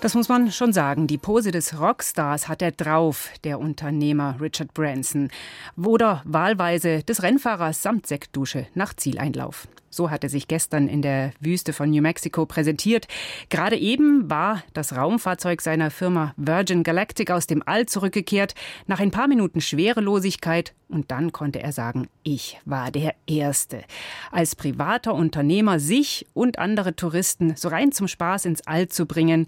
Das muss man schon sagen. Die Pose des Rockstars hat er drauf, der Unternehmer Richard Branson. Oder wahlweise des Rennfahrers samt Sektdusche nach Zieleinlauf. So hat er sich gestern in der Wüste von New Mexico präsentiert. Gerade eben war das Raumfahrzeug seiner Firma Virgin Galactic aus dem All zurückgekehrt, nach ein paar Minuten Schwerelosigkeit, und dann konnte er sagen, ich war der Erste. Als privater Unternehmer sich und andere Touristen so rein zum Spaß ins All zu bringen,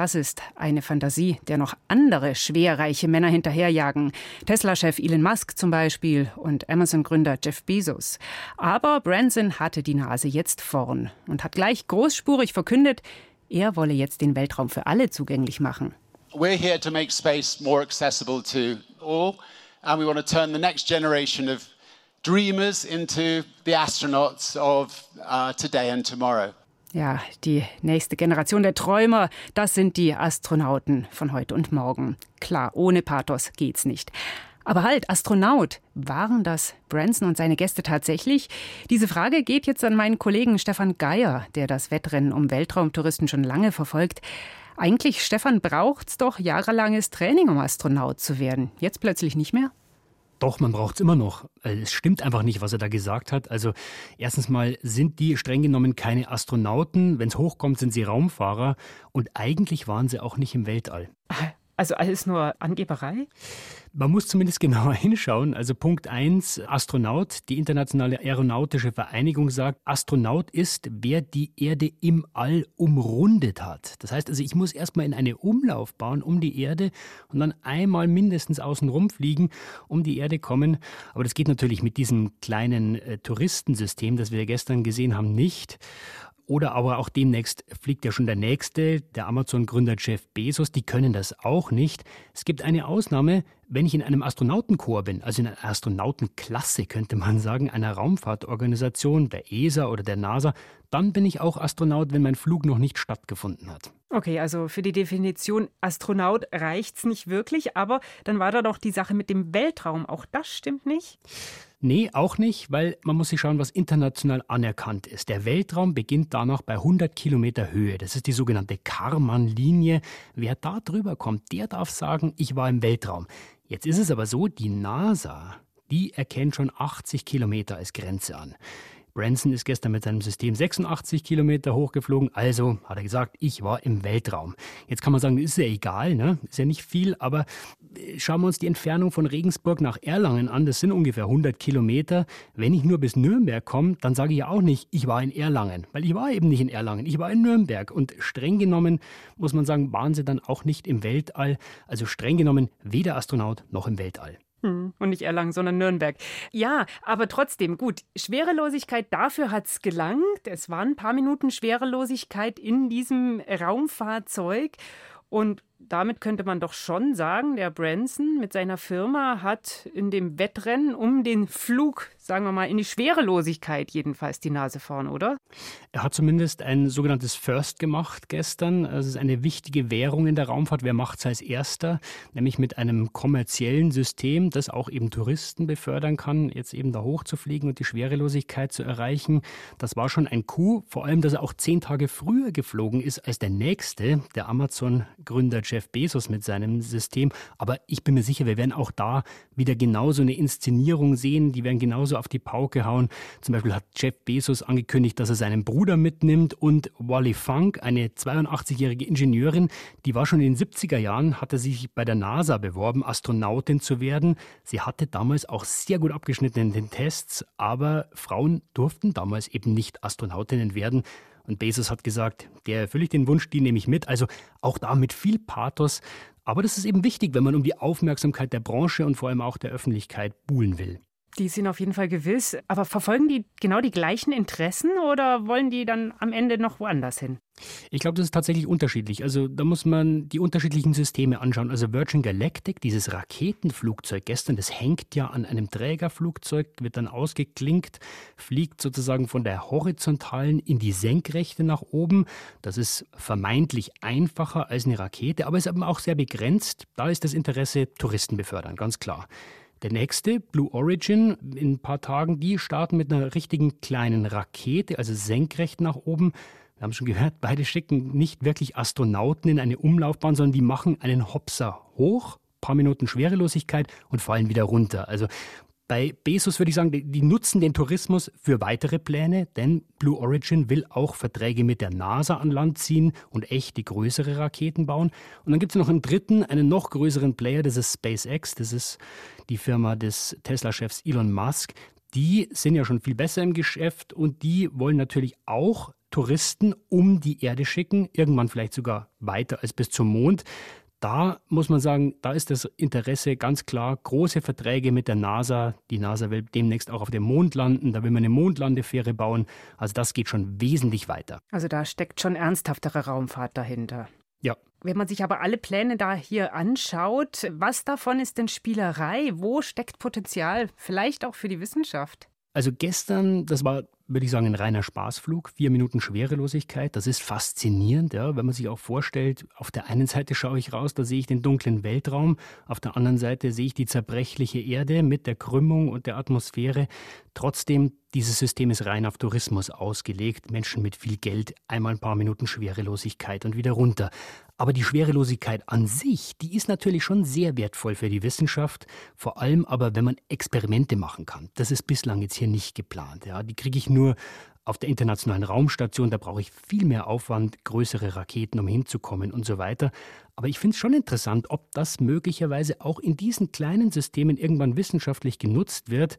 das ist eine Fantasie, der noch andere schwerreiche Männer hinterherjagen. Tesla-Chef Elon Musk zum Beispiel und Amazon-Gründer Jeff Bezos. Aber Branson hatte die Nase jetzt vorn und hat gleich großspurig verkündet, er wolle jetzt den Weltraum für alle zugänglich machen. We're here to make space more accessible to all, and we want to turn the next generation of dreamers into the astronauts of uh, today and tomorrow. Ja, die nächste Generation der Träumer, das sind die Astronauten von heute und morgen. Klar, ohne Pathos geht's nicht. Aber halt, Astronaut, waren das Branson und seine Gäste tatsächlich? Diese Frage geht jetzt an meinen Kollegen Stefan Geier, der das Wettrennen um Weltraumtouristen schon lange verfolgt. Eigentlich, Stefan, braucht's doch jahrelanges Training, um Astronaut zu werden. Jetzt plötzlich nicht mehr? Doch, man braucht es immer noch. Äh, es stimmt einfach nicht, was er da gesagt hat. Also erstens mal sind die streng genommen keine Astronauten. Wenn es hochkommt, sind sie Raumfahrer. Und eigentlich waren sie auch nicht im Weltall. Also alles nur Angeberei? Man muss zumindest genauer hinschauen. Also Punkt 1, Astronaut. Die Internationale Aeronautische Vereinigung sagt, Astronaut ist, wer die Erde im All umrundet hat. Das heißt also, ich muss erstmal in eine Umlaufbahn um die Erde und dann einmal mindestens außen rumfliegen, um die Erde kommen. Aber das geht natürlich mit diesem kleinen äh, Touristensystem, das wir gestern gesehen haben, nicht. Oder aber auch demnächst fliegt ja schon der nächste, der Amazon-Gründer Jeff Bezos. Die können das auch nicht. Es gibt eine Ausnahme, wenn ich in einem Astronautenchor bin, also in einer Astronautenklasse, könnte man sagen, einer Raumfahrtorganisation, der ESA oder der NASA, dann bin ich auch Astronaut, wenn mein Flug noch nicht stattgefunden hat. Okay, also für die Definition Astronaut reicht es nicht wirklich, aber dann war da doch die Sache mit dem Weltraum. Auch das stimmt nicht? Nee, auch nicht, weil man muss sich schauen, was international anerkannt ist. Der Weltraum beginnt danach bei 100 Kilometer Höhe. Das ist die sogenannte Karman-Linie. Wer da drüber kommt, der darf sagen, ich war im Weltraum. Jetzt ist es aber so, die NASA, die erkennt schon 80 Kilometer als Grenze an. Branson ist gestern mit seinem System 86 Kilometer hochgeflogen, also hat er gesagt, ich war im Weltraum. Jetzt kann man sagen, ist ja egal, ne? ist ja nicht viel, aber äh, schauen wir uns die Entfernung von Regensburg nach Erlangen an, das sind ungefähr 100 Kilometer. Wenn ich nur bis Nürnberg komme, dann sage ich ja auch nicht, ich war in Erlangen, weil ich war eben nicht in Erlangen, ich war in Nürnberg. Und streng genommen muss man sagen, waren sie dann auch nicht im Weltall, also streng genommen weder Astronaut noch im Weltall. Hm, und nicht Erlangen, sondern Nürnberg. Ja, aber trotzdem, gut, Schwerelosigkeit, dafür hat es gelangt. Es waren ein paar Minuten Schwerelosigkeit in diesem Raumfahrzeug. Und damit könnte man doch schon sagen, der Branson mit seiner Firma hat in dem Wettrennen um den Flug, sagen wir mal, in die Schwerelosigkeit jedenfalls die Nase vorn, oder? Er hat zumindest ein sogenanntes First gemacht gestern. Es ist eine wichtige Währung in der Raumfahrt. Wer macht es als erster? Nämlich mit einem kommerziellen System, das auch eben Touristen befördern kann, jetzt eben da hochzufliegen und die Schwerelosigkeit zu erreichen. Das war schon ein Coup, vor allem, dass er auch zehn Tage früher geflogen ist als der nächste, der Amazon-Gründer Jeff Bezos mit seinem System. Aber ich bin mir sicher, wir werden auch da wieder genauso eine Inszenierung sehen. Die werden genauso auf die Pauke hauen. Zum Beispiel hat Jeff Bezos angekündigt, dass er seinen Bruder mitnimmt und Wally Funk, eine 82-jährige Ingenieurin, die war schon in den 70er Jahren, hatte sich bei der NASA beworben, Astronautin zu werden. Sie hatte damals auch sehr gut abgeschnitten in den Tests, aber Frauen durften damals eben nicht Astronautinnen werden. Und Bezos hat gesagt, der erfülle ich den Wunsch, die nehme ich mit. Also auch da mit viel Pathos. Aber das ist eben wichtig, wenn man um die Aufmerksamkeit der Branche und vor allem auch der Öffentlichkeit buhlen will. Die sind auf jeden Fall gewiss. Aber verfolgen die genau die gleichen Interessen oder wollen die dann am Ende noch woanders hin? Ich glaube, das ist tatsächlich unterschiedlich. Also da muss man die unterschiedlichen Systeme anschauen. Also Virgin Galactic, dieses Raketenflugzeug gestern, das hängt ja an einem Trägerflugzeug, wird dann ausgeklinkt, fliegt sozusagen von der horizontalen in die senkrechte nach oben. Das ist vermeintlich einfacher als eine Rakete, aber ist eben auch sehr begrenzt. Da ist das Interesse Touristen befördern, ganz klar. Der nächste, Blue Origin, in ein paar Tagen, die starten mit einer richtigen kleinen Rakete, also senkrecht nach oben. Wir haben schon gehört, beide schicken nicht wirklich Astronauten in eine Umlaufbahn, sondern die machen einen Hopser hoch, paar Minuten Schwerelosigkeit und fallen wieder runter. Also bei Bezos würde ich sagen, die, nutzen den Tourismus für weitere Pläne, denn Blue Origin will auch Verträge mit der NASA an Land ziehen und echte größere Raketen bauen. Und dann gibt es noch einen dritten, einen noch größeren Player, das ist SpaceX, das ist die Firma des Tesla-Chefs Elon Musk. Die sind ja schon viel besser im Geschäft und die wollen natürlich auch Touristen um die Erde schicken, irgendwann vielleicht sogar weiter als bis zum Mond. Da muss man sagen, da ist das Interesse ganz klar. Große Verträge mit der NASA. Die NASA will demnächst auch auf dem Mond landen. Da will man eine Mondlandefähre bauen. Also das geht schon wesentlich weiter. Also da steckt schon ernsthaftere Raumfahrt dahinter. Ja. Wenn man sich aber alle Pläne da hier anschaut, was davon ist denn Spielerei? Wo steckt Potenzial? Vielleicht auch für die Wissenschaft? Also gestern, das war würde ich sagen, ein reiner Spaßflug. Vier Minuten Schwerelosigkeit, das ist faszinierend, ja, wenn man sich auch vorstellt, auf der einen Seite schaue ich raus, da sehe ich den dunklen Weltraum, auf der anderen Seite sehe ich die zerbrechliche Erde mit der Krümmung und der Atmosphäre. Trotzdem, dieses System ist rein auf Tourismus ausgelegt. Menschen mit viel Geld, einmal ein paar Minuten Schwerelosigkeit und wieder runter. Aber die Schwerelosigkeit an sich, die ist natürlich schon sehr wertvoll für die Wissenschaft, vor allem aber, wenn man Experimente machen kann. Das ist bislang jetzt hier nicht geplant. Ja. Die kriege ich nur auf der internationalen Raumstation, da brauche ich viel mehr Aufwand, größere Raketen, um hinzukommen und so weiter. Aber ich finde es schon interessant, ob das möglicherweise auch in diesen kleinen Systemen irgendwann wissenschaftlich genutzt wird.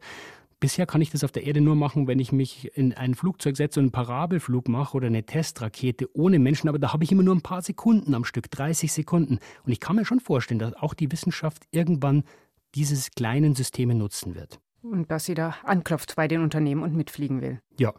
Bisher kann ich das auf der Erde nur machen, wenn ich mich in ein Flugzeug setze und einen Parabelflug mache oder eine Testrakete ohne Menschen. Aber da habe ich immer nur ein paar Sekunden am Stück, 30 Sekunden. Und ich kann mir schon vorstellen, dass auch die Wissenschaft irgendwann diese kleinen Systeme nutzen wird. Und dass sie da anklopft bei den Unternehmen und mitfliegen will. Ja.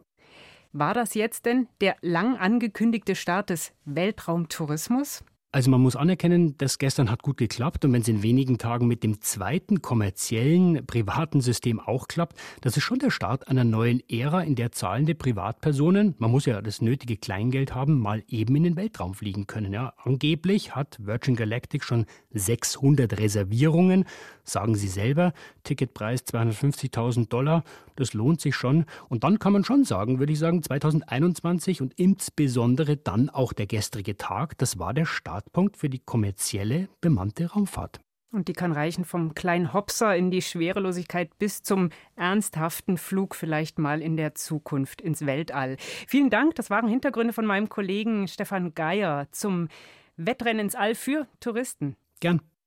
War das jetzt denn der lang angekündigte Start des Weltraumtourismus? Also man muss anerkennen, das gestern hat gut geklappt und wenn es in wenigen Tagen mit dem zweiten kommerziellen privaten System auch klappt, das ist schon der Start einer neuen Ära, in der zahlende Privatpersonen, man muss ja das nötige Kleingeld haben, mal eben in den Weltraum fliegen können. Ja, angeblich hat Virgin Galactic schon 600 Reservierungen, sagen sie selber, Ticketpreis 250.000 Dollar, das lohnt sich schon. Und dann kann man schon sagen, würde ich sagen, 2021 und insbesondere dann auch der gestrige Tag, das war der Startpunkt für die kommerzielle bemannte Raumfahrt. Und die kann reichen vom kleinen Hopser in die Schwerelosigkeit bis zum ernsthaften Flug vielleicht mal in der Zukunft ins Weltall. Vielen Dank, das waren Hintergründe von meinem Kollegen Stefan Geier zum Wettrennen ins All für Touristen. Gern.